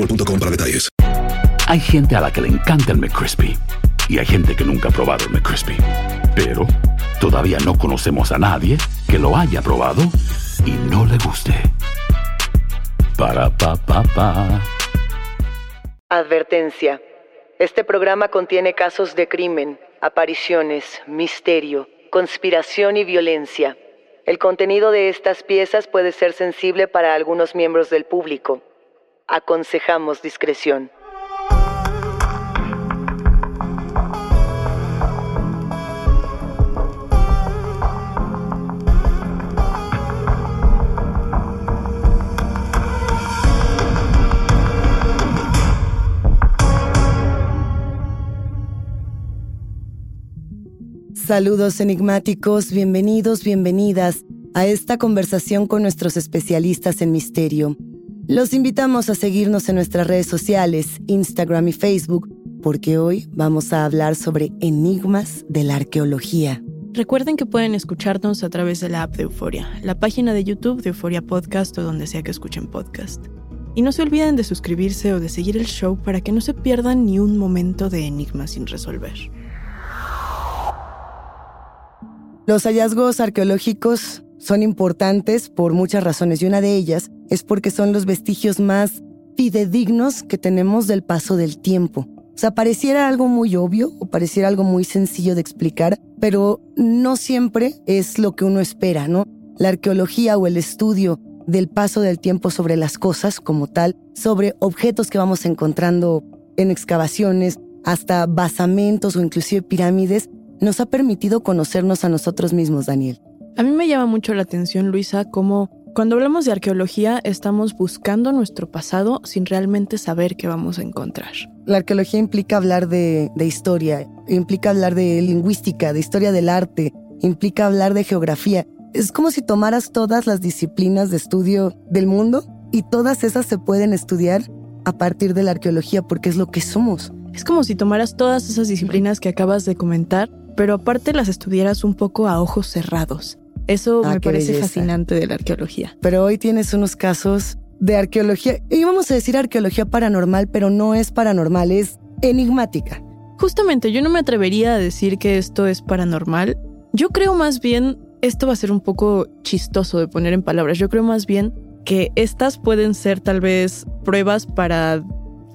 boostmobile.com para detalles. Hay gente a la que le encanta el McCrispy y hay gente que nunca ha probado el McCrispy. Pero todavía no conocemos a nadie que lo haya probado y no le guste. Para pa pa pa. Advertencia. Este programa contiene casos de crimen, apariciones, misterio, conspiración y violencia. El contenido de estas piezas puede ser sensible para algunos miembros del público. Aconsejamos discreción. Saludos enigmáticos, bienvenidos, bienvenidas a esta conversación con nuestros especialistas en misterio. Los invitamos a seguirnos en nuestras redes sociales, Instagram y Facebook, porque hoy vamos a hablar sobre enigmas de la arqueología. Recuerden que pueden escucharnos a través de la app de Euforia, la página de YouTube de Euforia Podcast o donde sea que escuchen podcast. Y no se olviden de suscribirse o de seguir el show para que no se pierdan ni un momento de enigmas sin resolver. Los hallazgos arqueológicos son importantes por muchas razones y una de ellas es porque son los vestigios más fidedignos que tenemos del paso del tiempo. O sea, pareciera algo muy obvio o pareciera algo muy sencillo de explicar, pero no siempre es lo que uno espera, ¿no? La arqueología o el estudio del paso del tiempo sobre las cosas como tal, sobre objetos que vamos encontrando en excavaciones, hasta basamentos o inclusive pirámides, nos ha permitido conocernos a nosotros mismos, Daniel. A mí me llama mucho la atención, Luisa, cómo cuando hablamos de arqueología estamos buscando nuestro pasado sin realmente saber qué vamos a encontrar. La arqueología implica hablar de, de, historia, implica hablar de lingüística, de historia del arte, implica hablar de geografía. Es como si tomaras todas las disciplinas de estudio del mundo y todas esas se pueden estudiar a partir de la arqueología porque es lo que somos. Es como si tomaras todas esas disciplinas que acabas de comentar pero aparte las estudiaras un poco a ojos cerrados. Eso Ah, me parece belleza. fascinante de la arqueología. Pero hoy tienes unos casos de arqueología, íbamos a decir arqueología paranormal, pero no es paranormal, es enigmática. Justamente, yo no me atrevería a decir que esto es paranormal. Yo creo más bien, esto va a ser un poco chistoso de poner en palabras, yo creo más bien que estas pueden ser tal vez pruebas para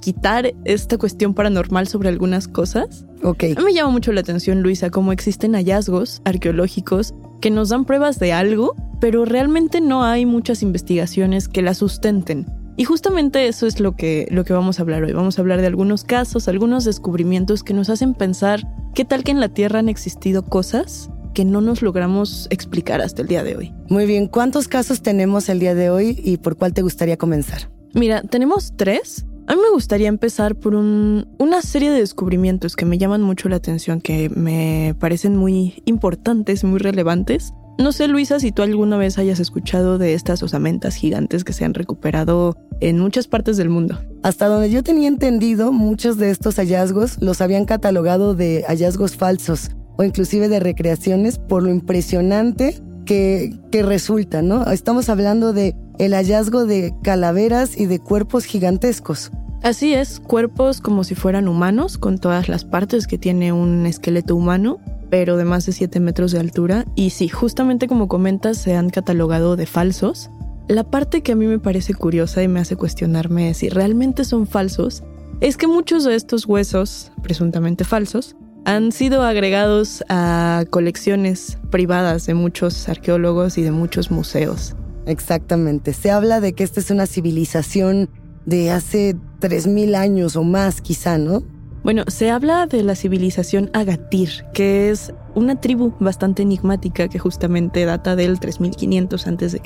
quitar esta cuestión paranormal sobre algunas cosas. Ok. A mí me llama mucho la atención, Luisa, cómo existen hallazgos arqueológicos que nos dan pruebas de algo, pero realmente no hay muchas investigaciones que la sustenten. Y justamente eso es lo que, lo que vamos a hablar hoy. Vamos a hablar de algunos casos, algunos descubrimientos que nos hacen pensar qué tal que en la Tierra han existido cosas que no nos logramos explicar hasta el día de hoy. Muy bien, ¿cuántos casos tenemos el día de hoy y por cuál te gustaría comenzar? Mira, tenemos tres. A mí me gustaría empezar por un- una serie de descubrimientos que me llaman mucho la atención, que me parecen muy importantes, muy relevantes. No sé, Luisa, si tú alguna vez hayas escuchado de estas osamentas gigantes que se han recuperado en muchas partes del mundo. Hasta donde yo tenía entendido, muchos de estos hallazgos los habían catalogado de hallazgos falsos o inclusive de recreaciones por lo impresionante que, que resulta, ¿no? Estamos hablando de el hallazgo de calaveras y de cuerpos gigantescos. Así es, cuerpos como si fueran humanos, con todas las partes que tiene un esqueleto humano, pero de más de 7 metros de altura. Y sí, justamente como comentas, se han catalogado de falsos. La parte que a mí me parece curiosa y me hace cuestionarme si realmente son falsos es que muchos de estos huesos, presuntamente falsos, han sido agregados a colecciones privadas de muchos arqueólogos y de muchos museos. Exactamente. Se habla de que esta es una civilización de hace 3.000 años o más quizá, ¿no? Bueno, se habla de la civilización Agatir, que es una tribu bastante enigmática que justamente data del 3500 a.C.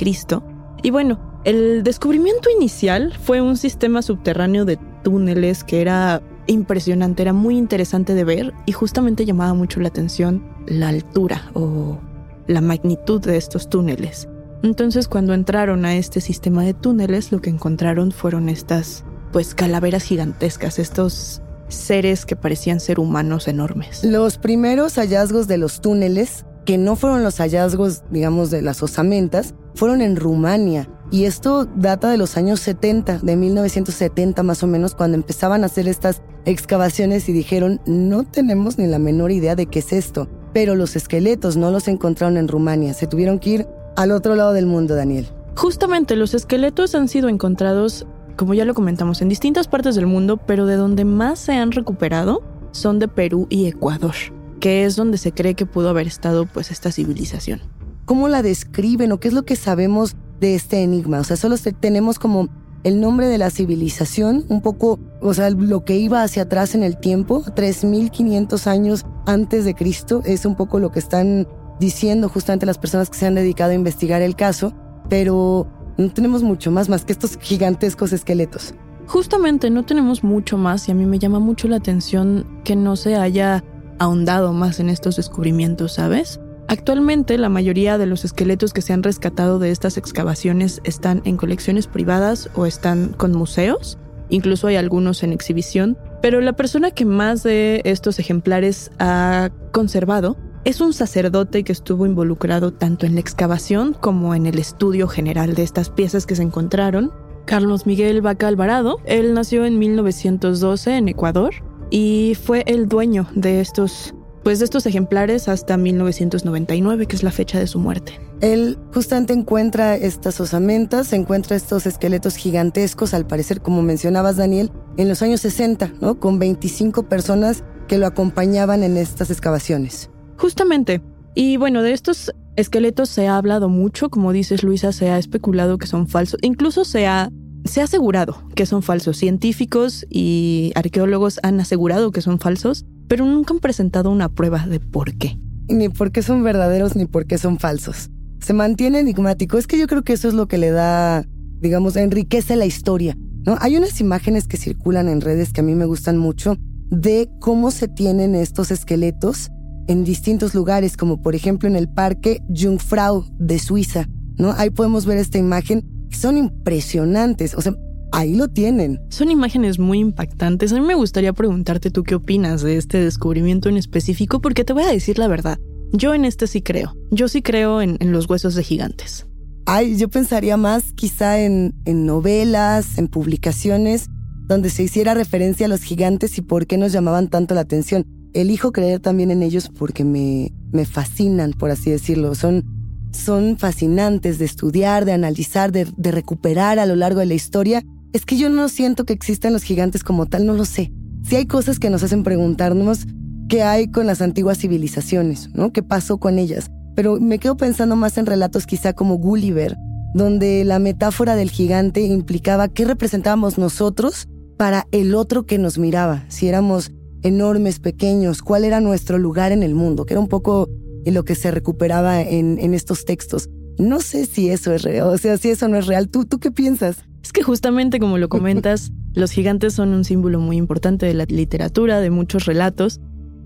Y bueno, el descubrimiento inicial fue un sistema subterráneo de túneles que era impresionante, era muy interesante de ver y justamente llamaba mucho la atención la altura o la magnitud de estos túneles. Entonces cuando entraron a este sistema de túneles lo que encontraron fueron estas pues calaveras gigantescas, estos seres que parecían ser humanos enormes. Los primeros hallazgos de los túneles, que no fueron los hallazgos, digamos, de las osamentas, fueron en Rumania. Y esto data de los años 70, de 1970 más o menos, cuando empezaban a hacer estas excavaciones y dijeron, no tenemos ni la menor idea de qué es esto. Pero los esqueletos no los encontraron en Rumania, se tuvieron que ir al otro lado del mundo, Daniel. Justamente los esqueletos han sido encontrados como ya lo comentamos, en distintas partes del mundo, pero de donde más se han recuperado son de Perú y Ecuador, que es donde se cree que pudo haber estado pues esta civilización. ¿Cómo la describen o qué es lo que sabemos de este enigma? O sea, solo tenemos como el nombre de la civilización, un poco, o sea, lo que iba hacia atrás en el tiempo, 3500 años antes de Cristo, es un poco lo que están diciendo justamente las personas que se han dedicado a investigar el caso, pero no tenemos mucho más más que estos gigantescos esqueletos. Justamente no tenemos mucho más y a mí me llama mucho la atención que no se haya ahondado más en estos descubrimientos, ¿sabes? Actualmente la mayoría de los esqueletos que se han rescatado de estas excavaciones están en colecciones privadas o están con museos, incluso hay algunos en exhibición, pero la persona que más de estos ejemplares ha conservado es un sacerdote que estuvo involucrado tanto en la excavación como en el estudio general de estas piezas que se encontraron. Carlos Miguel Vaca Alvarado, él nació en 1912 en Ecuador y fue el dueño de estos pues de estos ejemplares hasta 1999, que es la fecha de su muerte. Él justamente encuentra estas osamentas, encuentra estos esqueletos gigantescos, al parecer, como mencionabas, Daniel, en los años 60, ¿no? Con 25 personas que lo acompañaban en estas excavaciones. Justamente. Y bueno, de estos esqueletos se ha hablado mucho, como dices Luisa, se ha especulado que son falsos, incluso se ha, se ha asegurado que son falsos. Científicos y arqueólogos han asegurado que son falsos, pero nunca han presentado una prueba de por qué. Ni por qué son verdaderos ni por qué son falsos. Se mantiene enigmático. Es que yo creo que eso es lo que le da, digamos, enriquece la historia. ¿no? Hay unas imágenes que circulan en redes que a mí me gustan mucho de cómo se tienen estos esqueletos en distintos lugares, como por ejemplo en el Parque Jungfrau de Suiza. ¿no? Ahí podemos ver esta imagen. Son impresionantes. O sea, ahí lo tienen. Son imágenes muy impactantes. A mí me gustaría preguntarte tú qué opinas de este descubrimiento en específico, porque te voy a decir la verdad. Yo en este sí creo. Yo sí creo en, los huesos de gigantes. Ay, yo pensaría más quizá en, en novelas, en publicaciones, donde se hiciera referencia a los gigantes y por qué nos llamaban tanto la atención elijo creer también en ellos porque me, me fascinan, por así decirlo. Son, son fascinantes de estudiar, de analizar, de, recuperar a lo largo de la historia. Es que yo no siento que existan los gigantes como tal, no lo sé. Si hay cosas que nos hacen preguntarnos qué hay con las antiguas civilizaciones, ¿no? ¿Qué pasó con ellas? Pero me quedo pensando más en relatos quizá como Gulliver, donde la metáfora del gigante implicaba qué representábamos nosotros para el otro que nos miraba, si éramos enormes, pequeños, cuál era nuestro lugar en el mundo, que era un poco lo que se recuperaba en, en estos textos. No sé si eso es real, o sea, si eso no es real. ¿Tú, ¿Tú qué piensas? Es que justamente como lo comentas, los gigantes son un símbolo muy importante de la literatura, de muchos relatos.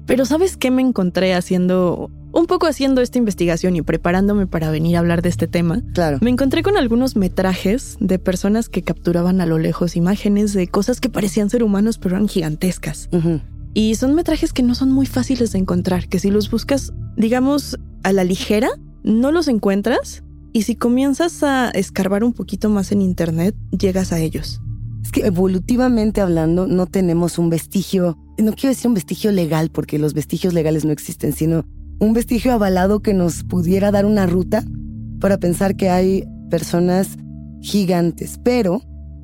Pero ¿sabes qué me encontré haciendo, un poco haciendo esta investigación y preparándome para venir a hablar de este tema? Claro. Me encontré con algunos metrajes de personas que capturaban a lo lejos imágenes de cosas que parecían ser humanos pero eran gigantescas. Y son metrajes que no son muy fáciles de encontrar, que si los buscas, digamos, a la ligera, no los encuentras, Y si comienzas a escarbar un poquito más en Internet, llegas a ellos. Es que evolutivamente hablando no tenemos un vestigio, no quiero decir un vestigio legal porque los vestigios legales no existen, sino un vestigio avalado que nos pudiera dar una ruta para pensar que hay personas gigantes, pero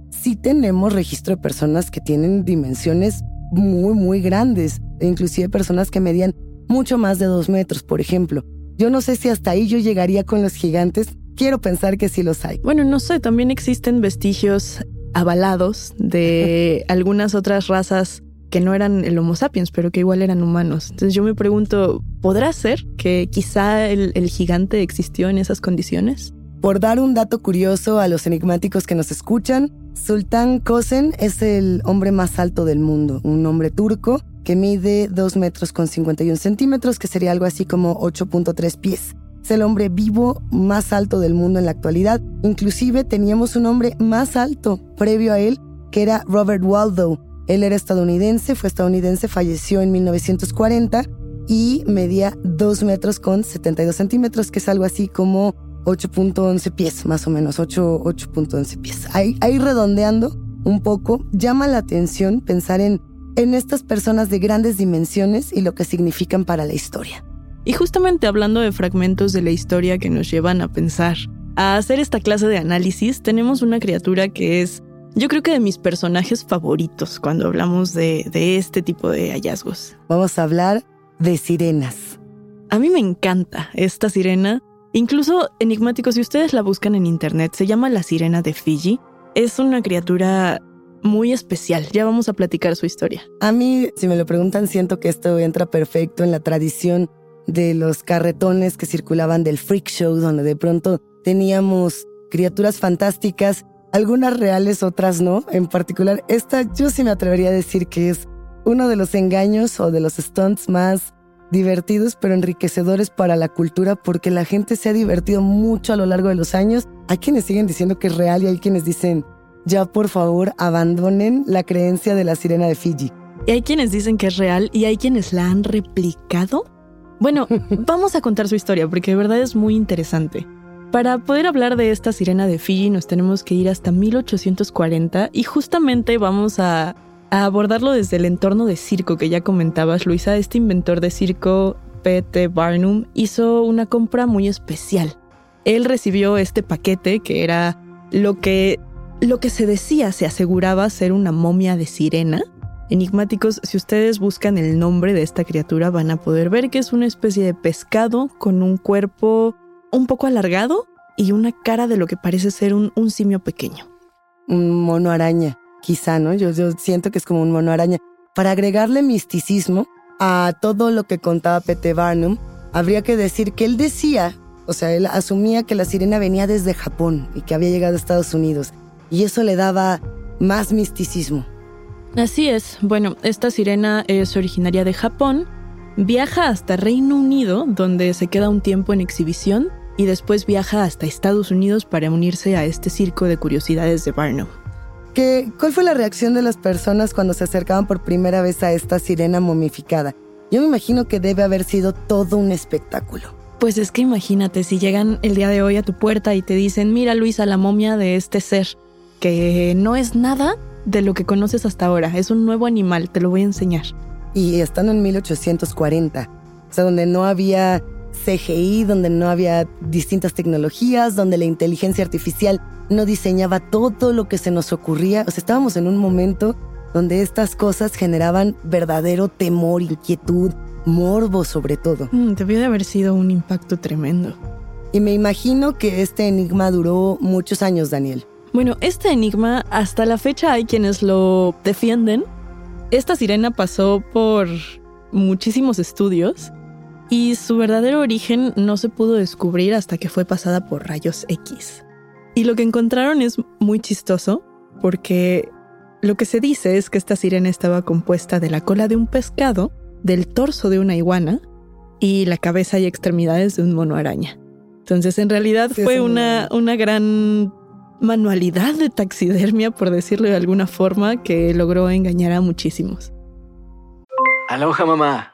sí tenemos registro de personas que tienen dimensiones muy, muy grandes, e inclusive personas que medían mucho más de dos metros, por ejemplo. Yo no sé si hasta ahí yo llegaría con los gigantes. Quiero pensar que sí los hay. Bueno, no sé, también existen vestigios avalados de algunas otras razas que no eran el Homo sapiens, pero que igual eran humanos. Entonces yo me pregunto, ¿podrá ser que quizá el, el gigante existió en esas condiciones? Por dar un dato curioso a los enigmáticos que nos escuchan, Sultan Kosen es el hombre más alto del mundo, un hombre turco que mide 2 metros con 51 centímetros, que sería algo así como 8.3 pies. Es el hombre vivo más alto del mundo en la actualidad. Inclusive teníamos un hombre más alto previo a él, que era Robert Waldo. Él era estadounidense, fue estadounidense, falleció en 1940 y medía 2 metros con 72 centímetros, que es algo así como 8.11 pies, más o menos, 8.11 pies. Ahí, ahí redondeando un poco, llama la atención pensar en, en estas personas de grandes dimensiones y lo que significan para la historia. Y justamente hablando de fragmentos de la historia que nos llevan a pensar, a hacer esta clase de análisis, tenemos una criatura que es, yo creo que de mis personajes favoritos cuando hablamos de, de este tipo de hallazgos. Vamos a hablar de sirenas. A mí me encanta esta sirena Incluso enigmático, si ustedes la buscan en internet, se llama la sirena de Fiji. Es una criatura muy especial. Ya vamos a platicar su historia. A mí, si me lo preguntan, siento que esto entra perfecto en la tradición de los carretones que circulaban del freak show, donde de pronto teníamos criaturas fantásticas, algunas reales, otras no. En particular, esta yo sí me atrevería a decir que es uno de los engaños o de los stunts más divertidos pero enriquecedores para la cultura porque la gente se ha divertido mucho a lo largo de los años. Hay quienes siguen diciendo que es real y hay quienes dicen, ya por favor abandonen la creencia de la sirena de Fiji. Y hay quienes dicen que es real y hay quienes la han replicado. Bueno, vamos a contar su historia porque de verdad es muy interesante. Para poder hablar de esta sirena de Fiji nos tenemos que ir hasta 1840 y justamente vamos a a abordarlo desde el entorno de circo que ya comentabas, Luisa. Este inventor de circo, P.T. Barnum, hizo una compra muy especial. Él recibió este paquete que era lo que, lo que se decía, se aseguraba ser una momia de sirena. Enigmáticos, si ustedes buscan el nombre de esta criatura van a poder ver que es una especie de pescado con un cuerpo un poco alargado y una cara de lo que parece ser un, un simio pequeño. Un mono araña quizá, ¿no? Yo, siento que es como un mono araña. Para agregarle misticismo a todo lo que contaba P.T. Barnum, habría que decir que él decía, o sea, él asumía que la sirena venía desde Japón y que había llegado a Estados Unidos, y eso le daba más misticismo. Así es. Bueno, esta sirena es originaria de Japón, viaja hasta Reino Unido, donde se queda un tiempo en exhibición, y después viaja hasta Estados Unidos para unirse a este circo de curiosidades de Barnum. ¿Cuál fue la reacción de las personas cuando se acercaban por primera vez a esta sirena momificada? Yo me imagino que debe haber sido todo un espectáculo. Pues es que imagínate si llegan el día de hoy a tu puerta y te dicen, mira Luisa, la momia de este ser, que no es nada de lo que conoces hasta ahora, es un nuevo animal, te lo voy a enseñar. Y estando en 1840, o sea, donde no había CGI, donde no había distintas tecnologías, donde la inteligencia artificial no diseñaba todo lo que se nos ocurría. O sea, estábamos en un momento donde estas cosas generaban verdadero temor, inquietud, morbo sobre todo. Mm, debió de haber sido un impacto tremendo. Y me imagino que este enigma duró muchos años, Daniel. Bueno, este enigma hasta la fecha hay quienes lo defienden. Esta sirena pasó por muchísimos estudios y su verdadero origen no se pudo descubrir hasta que fue pasada por rayos X. Y lo que encontraron es muy chistoso porque lo que se dice es que esta sirena estaba compuesta de la cola de un pescado, del torso de una iguana y la cabeza y extremidades de un mono araña. Entonces, en realidad fue una, una gran manualidad de taxidermia, por decirlo de alguna forma, que logró engañar a muchísimos. Aloha mamá.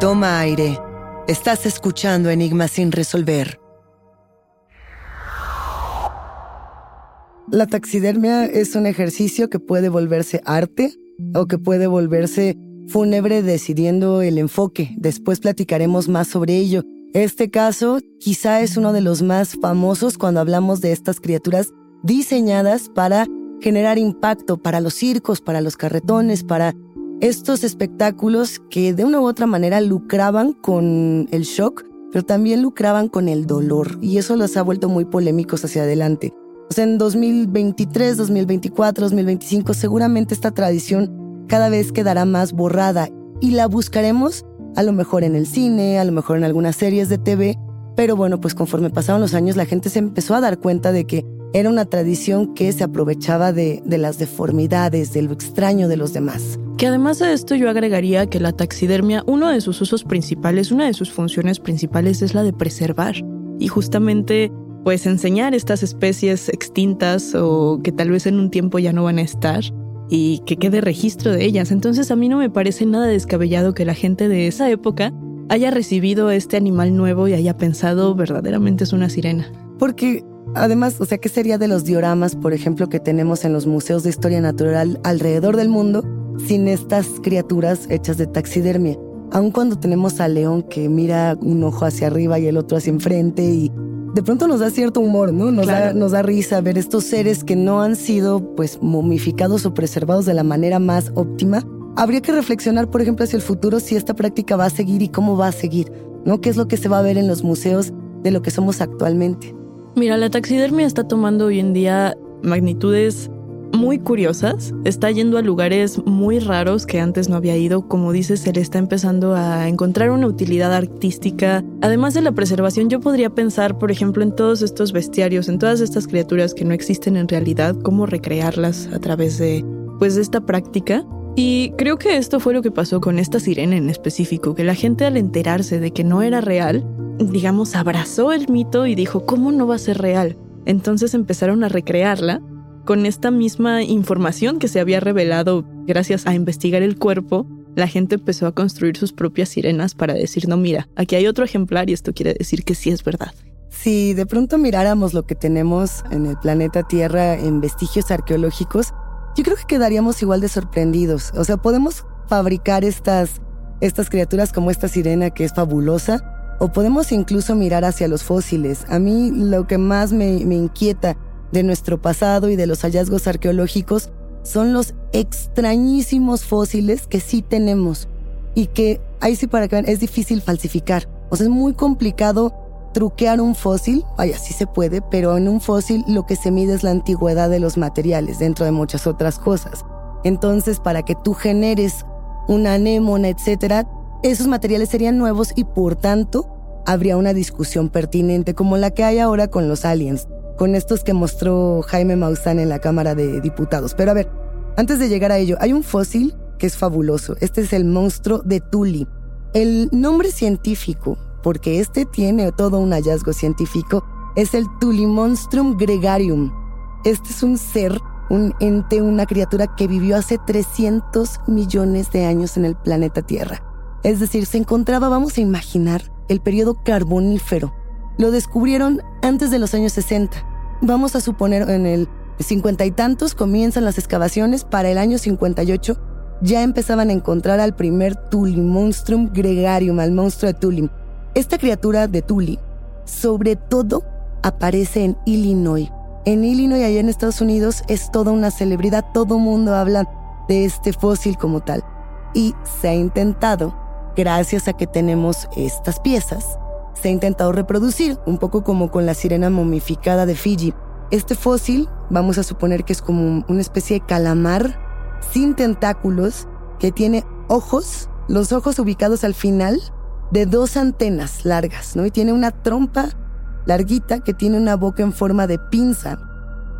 Toma aire. Estás escuchando Enigmas sin resolver. La taxidermia es un ejercicio que puede volverse arte o que puede volverse fúnebre decidiendo el enfoque. Después platicaremos más sobre ello. Este caso quizá es uno de los más famosos cuando hablamos de estas criaturas diseñadas para generar impacto para los circos, para los carretones, para estos espectáculos que de una u otra manera lucraban con el shock, pero también lucraban con el dolor, y eso los ha vuelto muy polémicos hacia adelante. O sea, en 2023, 2024, 2025, seguramente esta tradición cada vez quedará más borrada y la buscaremos a lo mejor en el cine, a lo mejor en algunas series de TV, pero bueno, pues conforme pasaron los años la gente se empezó a dar cuenta de que era una tradición que se aprovechaba de, de las deformidades, de lo extraño de los demás. Que además de esto yo agregaría que la taxidermia, uno de sus usos principales, una de sus funciones principales es la de preservar. Y justamente, pues enseñar estas especies extintas o que tal vez en un tiempo ya no van a estar y que quede registro de ellas. Entonces a mí no me parece nada descabellado que la gente de esa época haya recibido este animal nuevo y haya pensado verdaderamente es una sirena. Porque además, o sea, ¿qué sería de los dioramas, por ejemplo, que tenemos en los museos de historia natural alrededor del mundo? Sin estas criaturas hechas de taxidermia. Aun cuando tenemos al león que mira un ojo hacia arriba y el otro hacia enfrente y de pronto nos da cierto humor, ¿no? Nos, da, nos da risa ver estos seres que no han sido pues momificados o preservados de la manera más óptima. Habría que reflexionar, por ejemplo, hacia el futuro si esta práctica va a seguir y cómo va a seguir, ¿no? ¿Qué es lo que se va a ver en los museos de lo que somos actualmente? Mira, la taxidermia está tomando hoy en día magnitudes muy curiosas, está yendo a lugares muy raros que antes no había ido, como dices, se le está empezando a encontrar una utilidad artística. Además de la preservación, yo podría pensar, por ejemplo, en todos estos bestiarios, en todas estas criaturas que no existen en realidad, cómo recrearlas a través de pues esta práctica. Y creo que esto fue lo que pasó con esta sirena en específico, que la gente al enterarse de que no era real, digamos, abrazó el mito y dijo, ¿cómo no va a ser real? Entonces empezaron a recrearla con esta misma información que se había revelado gracias a investigar el cuerpo, la gente empezó a construir sus propias sirenas para decir, no, mira, aquí hay otro ejemplar y esto quiere decir que sí es verdad. Si de pronto miráramos lo que tenemos en el planeta Tierra en vestigios arqueológicos, yo creo que quedaríamos igual de sorprendidos. O sea, podemos fabricar estas, estas criaturas como esta sirena que es fabulosa, o podemos incluso mirar hacia los fósiles. A mí lo que más me, me inquieta de nuestro pasado y de los hallazgos arqueológicos son los extrañísimos fósiles que sí tenemos y que ahí sí para que vean es difícil falsificar. O sea, es muy complicado truquear un fósil, vaya, sí se puede, pero en un fósil lo que se mide es la antigüedad de los materiales, dentro de muchas otras cosas. Entonces, para que tú generes una anémona, etcétera, esos materiales serían nuevos y por tanto habría una discusión pertinente como la que hay ahora con los aliens con estos que mostró Jaime Maussan en la Cámara de Diputados. Pero a ver, antes de llegar a ello, hay un fósil que es fabuloso. Este es el monstruo de Tuli. El nombre científico, porque este tiene todo un hallazgo científico, es el Tulimonstrum gregarium. Este es un ser, un ente, una criatura que vivió hace 300 millones de años en el planeta Tierra. Es decir, se encontraba, vamos a imaginar, el periodo carbonífero lo descubrieron antes de los años 60. Vamos a suponer en el cincuenta y tantos comienzan las excavaciones, para el año 58 ya empezaban a encontrar al primer Monstrum gregarium, al monstruo de Tulim. Esta criatura de Tuli, sobre todo aparece en Illinois. En Illinois, allá en Estados Unidos, es toda una celebridad, todo mundo habla de este fósil como tal. Y se ha intentado, gracias a que tenemos estas piezas, se ha intentado reproducir, un poco como con la sirena momificada de Fiji. Este fósil, vamos a suponer que es como una especie de calamar sin tentáculos que tiene ojos, los ojos ubicados al final de dos antenas largas, ¿no? Y tiene una trompa larguita que tiene una boca en forma de pinza.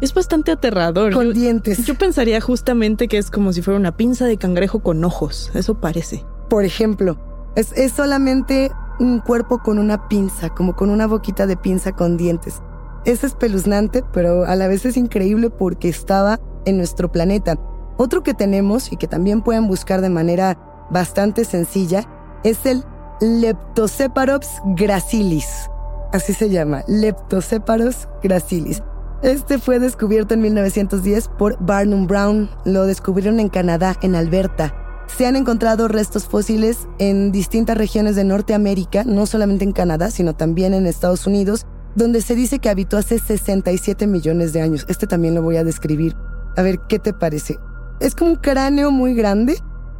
Es bastante aterrador. Con dientes. Yo pensaría justamente que es como si fuera una pinza de cangrejo con ojos. Eso parece. Por ejemplo, es, es solamente un cuerpo con una pinza, como con una boquita de pinza con dientes. Es espeluznante, pero a la vez es increíble porque estaba en nuestro planeta. Otro que tenemos y que también pueden buscar de manera bastante sencilla es el Leptoceparops gracilis. Así se llama, Leptoceparos gracilis. Este fue descubierto en 1910 por Barnum Brown. Lo descubrieron en Canadá, en Alberta. Se han encontrado restos fósiles en distintas regiones de Norteamérica, no solamente en Canadá, sino también en Estados Unidos, donde se dice que habitó hace 67 millones de años. Este también lo voy a describir. A ver, ¿qué te parece? Es como un cráneo muy grande,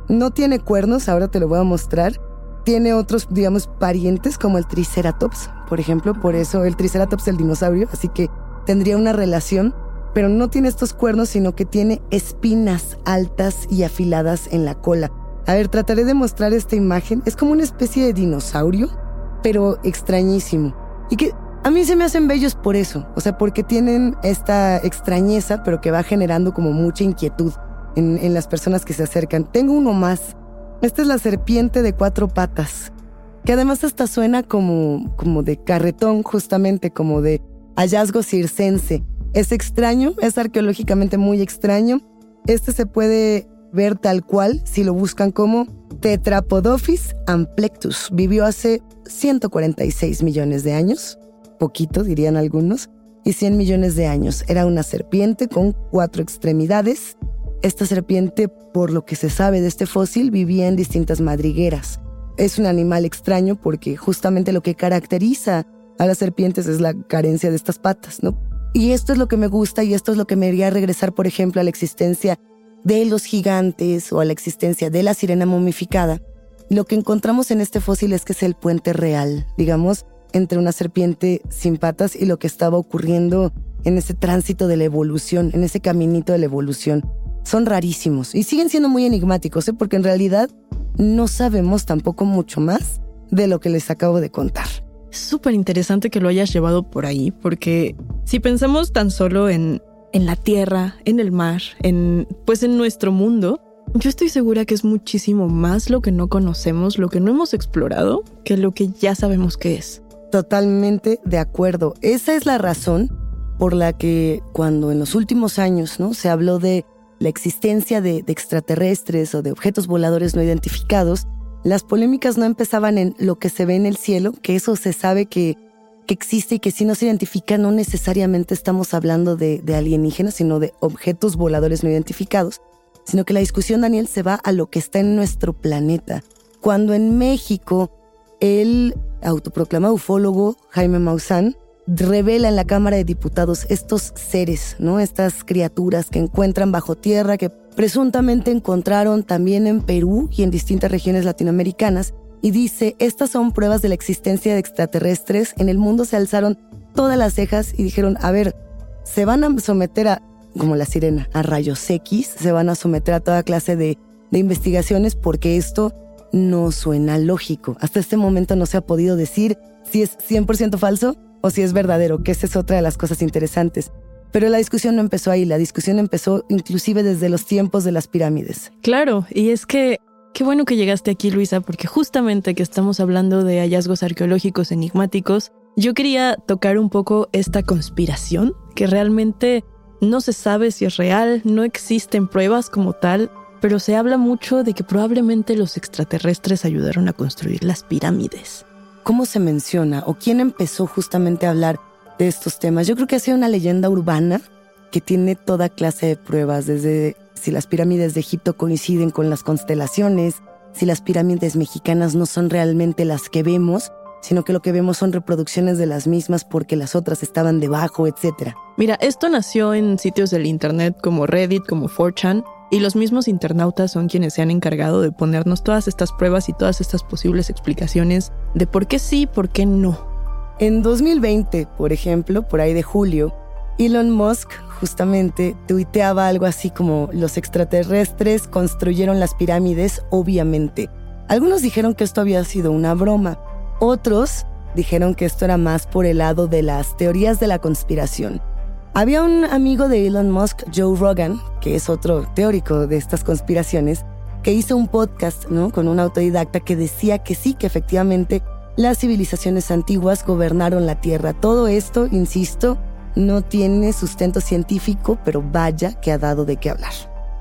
no tiene cuernos, ahora te lo voy a mostrar. Tiene otros, digamos, parientes como el Triceratops, por ejemplo, por eso el Triceratops el dinosaurio, así que tendría una relación, pero no tiene estos cuernos, sino que tiene espinas altas y afiladas en la cola. A ver, trataré de mostrar esta imagen. Es como una especie de dinosaurio, pero extrañísimo. Y que a mí se me hacen bellos por eso, o sea, porque tienen esta extrañeza, pero que va generando como mucha inquietud en, las personas que se acercan. Tengo uno más. Esta es la serpiente de cuatro patas, que además hasta suena como, como de carretón, justamente como de hallazgo circense. Es extraño, es arqueológicamente muy extraño. Este se puede ver tal cual si lo buscan como Tetrapodophis amplectus. Vivió hace 146 millones de años, poquito dirían algunos, y 100 millones de años. Era una serpiente con cuatro extremidades. Esta serpiente, por lo que se sabe de este fósil, vivía en distintas madrigueras. Es un animal extraño porque justamente lo que caracteriza a las serpientes es la carencia de estas patas, ¿no? Y esto es lo que me gusta y esto es lo que me haría regresar, por ejemplo, a la existencia de los gigantes o a la existencia de la sirena momificada. Lo que encontramos en este fósil es que es el puente real, digamos, entre una serpiente sin patas y lo que estaba ocurriendo en ese tránsito de la evolución, en ese caminito de la evolución. Son rarísimos y siguen siendo muy enigmáticos, ¿eh? porque en realidad no sabemos tampoco mucho más de lo que les acabo de contar. Súper interesante que lo hayas llevado por ahí, porque si pensamos tan solo en, en la tierra, en el mar, en pues en nuestro mundo, yo estoy segura que es muchísimo más lo que no conocemos, lo que no hemos explorado, que lo que ya sabemos que es. Totalmente de acuerdo. Esa es la razón por la que cuando en los últimos años ¿no? se habló de la existencia de extraterrestres o de objetos voladores no identificados, las polémicas no empezaban en lo que se ve en el cielo, que eso se sabe que, que existe y que si no se identifica no necesariamente estamos hablando de, alienígenas, sino de objetos voladores no identificados, sino que la discusión, Daniel, se va a lo que está en nuestro planeta. Cuando en México el autoproclamado ufólogo Jaime Maussan revela en la Cámara de Diputados estos seres, ¿no? Estas criaturas que encuentran bajo tierra, que presuntamente encontraron también en Perú y en distintas regiones latinoamericanas, y dice, estas son pruebas de la existencia de extraterrestres. En el mundo se alzaron todas las cejas y dijeron, a ver, se van a someter a, como la sirena, a rayos X, se van a someter a toda clase de, de investigaciones porque esto no suena lógico. Hasta este momento no se ha podido decir si es 100% falso o si es verdadero, que esa es otra de las cosas interesantes. Pero la discusión no empezó ahí, la discusión empezó inclusive desde los tiempos de las pirámides. Claro, y es que qué bueno que llegaste aquí, Luisa, porque justamente que estamos hablando de hallazgos arqueológicos enigmáticos, yo quería tocar un poco esta conspiración, que realmente no se sabe si es real, no existen pruebas como tal, pero se habla mucho de que probablemente los extraterrestres ayudaron a construir las pirámides. ¿Cómo se menciona o quién empezó justamente a hablar de estos temas. Yo creo que ha sido una leyenda urbana que tiene toda clase de pruebas, desde si las pirámides de Egipto coinciden con las constelaciones, si las pirámides mexicanas no son realmente las que vemos, sino que lo que vemos son reproducciones de las mismas porque las otras estaban debajo, etc. Mira, esto nació en sitios del Internet como Reddit, como 4chan, y los mismos internautas son quienes se han encargado de ponernos todas estas pruebas y todas estas posibles explicaciones de por qué sí, por qué no. En 2020, por ejemplo, por ahí de julio, Elon Musk justamente tuiteaba algo así como los extraterrestres construyeron las pirámides, obviamente. Algunos dijeron que esto había sido una broma, otros dijeron que esto era más por el lado de las teorías de la conspiración. Había un amigo de Elon Musk, Joe Rogan, que es otro teórico de estas conspiraciones, que hizo un podcast ¿no? con un autodidacta que decía que sí, que efectivamente las civilizaciones antiguas gobernaron la Tierra. Todo esto, insisto, no tiene sustento científico, pero vaya que ha dado de qué hablar.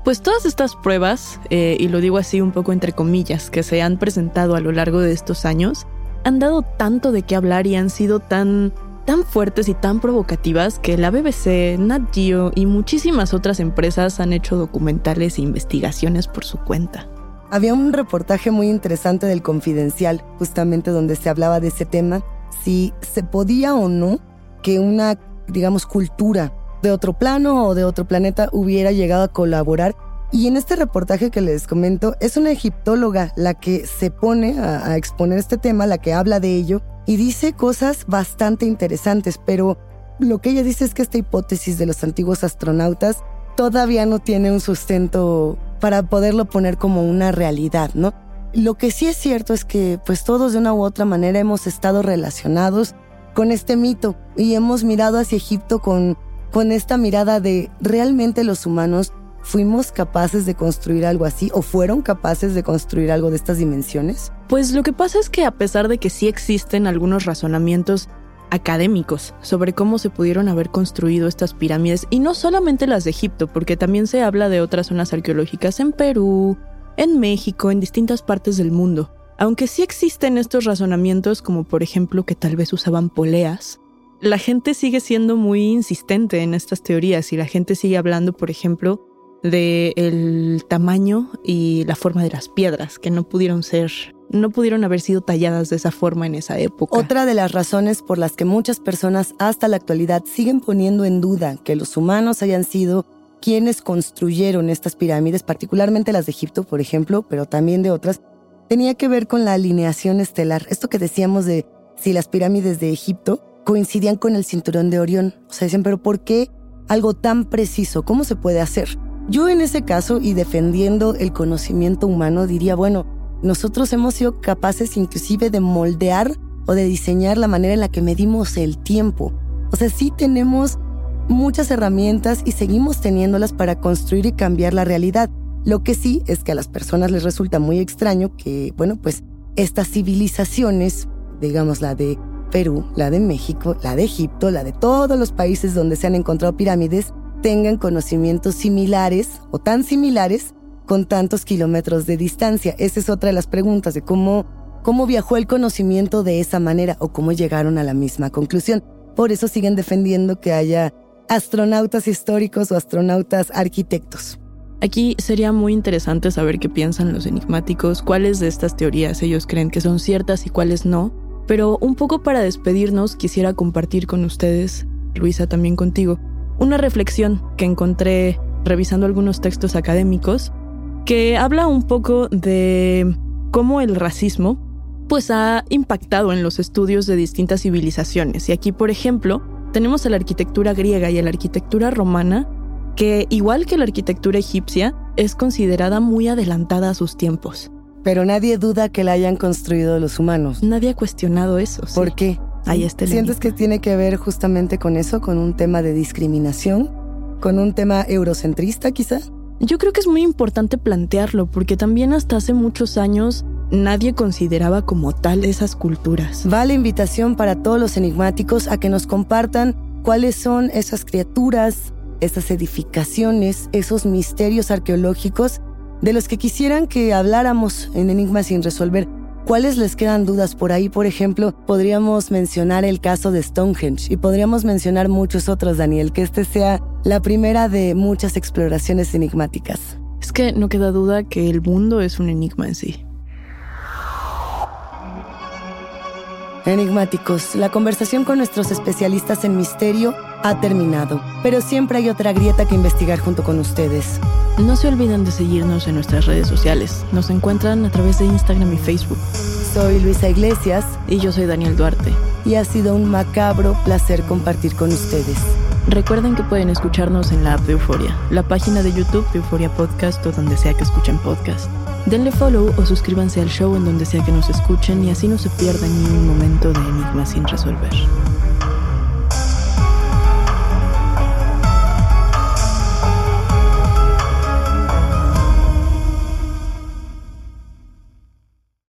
Pues todas estas pruebas, eh, y lo digo así un poco entre comillas, que se han presentado a lo largo de estos años, han dado tanto de qué hablar y han sido tan, tan fuertes y tan provocativas que la BBC, Nat Geo y muchísimas otras empresas han hecho documentales e investigaciones por su cuenta. Había un reportaje muy interesante del Confidencial, justamente donde se hablaba de ese tema, si se podía o no que una digamos, cultura de otro plano o de otro planeta hubiera llegado a colaborar. Y en este reportaje que les comento, es una egiptóloga la que se pone a, exponer este tema, la que habla de ello, y dice cosas bastante interesantes, pero lo que ella dice es que esta hipótesis de los antiguos astronautas todavía no tiene un sustento para poderlo poner como una realidad, ¿no? Lo que sí es cierto es que pues todos de una u otra manera hemos estado relacionados con este mito y hemos mirado hacia Egipto con, con esta mirada de realmente los humanos fuimos capaces de construir algo así o fueron capaces de construir algo de estas dimensiones? Pues lo que pasa es que a pesar de que sí existen algunos razonamientos académicos sobre cómo se pudieron haber construido estas pirámides, y no solamente las de Egipto, porque también se habla de otras zonas arqueológicas en Perú, en México, en distintas partes del mundo. Aunque sí existen estos razonamientos, como por ejemplo que tal vez usaban poleas, la gente sigue siendo muy insistente en estas teorías y la gente sigue hablando, por ejemplo, del tamaño y la forma de las piedras, que no pudieron ser, no pudieron haber sido talladas de esa forma en esa época. Otra de las razones por las que muchas personas hasta la actualidad siguen poniendo en duda que los humanos hayan sido quienes construyeron estas pirámides, particularmente las de Egipto, por ejemplo, pero también de otras, tenía que ver con la alineación estelar. Esto que decíamos de si las pirámides de Egipto coincidían con el cinturón de Orión. O sea, dicen, pero ¿por qué algo tan preciso? ¿Cómo se puede hacer? Yo en ese caso, y defendiendo el conocimiento humano, diría, bueno, nosotros hemos sido capaces inclusive de moldear o de diseñar la manera en la que medimos el tiempo. O sea, sí tenemos muchas herramientas y seguimos teniéndolas para construir y cambiar la realidad. Lo que sí es que a las personas les resulta muy extraño que, bueno, pues estas civilizaciones, digamos la de Perú, la de México, la de Egipto, la de todos los países donde se han encontrado pirámides, tengan conocimientos similares o tan similares con tantos kilómetros de distancia. Esa es otra de las preguntas de cómo, cómo viajó el conocimiento de esa manera o cómo llegaron a la misma conclusión. Por eso siguen defendiendo que haya astronautas históricos o astronautas arquitectos. Aquí sería muy interesante saber qué piensan los enigmáticos, cuáles de estas teorías ellos creen que son ciertas y cuáles no. Pero un poco para despedirnos quisiera compartir con ustedes, Luisa también contigo, una reflexión que encontré revisando algunos textos académicos que habla un poco de cómo el racismo pues ha impactado en los estudios de distintas civilizaciones. Y aquí, por ejemplo, tenemos a la arquitectura griega y a la arquitectura romana que, igual que la arquitectura egipcia, es considerada muy adelantada a sus tiempos. Pero nadie duda que la hayan construido los humanos. Nadie ha cuestionado eso. ¿Por qué? Ahí está ¿Sientes que tiene que ver justamente con eso, con un tema de discriminación? ¿Con un tema eurocentrista quizá? Yo creo que es muy importante plantearlo porque también hasta hace muchos años nadie consideraba como tal esas culturas. Va la invitación para todos los enigmáticos a que nos compartan cuáles son esas criaturas, esas edificaciones, esos misterios arqueológicos de los que quisieran que habláramos en Enigma sin resolver. ¿Cuáles les quedan dudas por ahí? Por ejemplo, podríamos mencionar el caso de Stonehenge y podríamos mencionar muchos otros, Daniel, que este sea la primera de muchas exploraciones enigmáticas. Es que no queda duda que el mundo es un enigma en sí. Enigmáticos, la conversación con nuestros especialistas en misterio ha terminado, pero siempre hay otra grieta que investigar junto con ustedes. No se olviden de seguirnos en nuestras redes sociales. Nos encuentran a través de Instagram y Facebook. Soy Luisa Iglesias. Y yo soy Daniel Duarte. Y ha sido un macabro placer compartir con ustedes. Recuerden que pueden escucharnos en la app de Euforia, la página de YouTube de Euforia Podcast o donde sea que escuchen podcast. Denle follow o suscríbanse al show en donde sea que nos escuchen y así no se pierdan ni un momento de enigma sin resolver.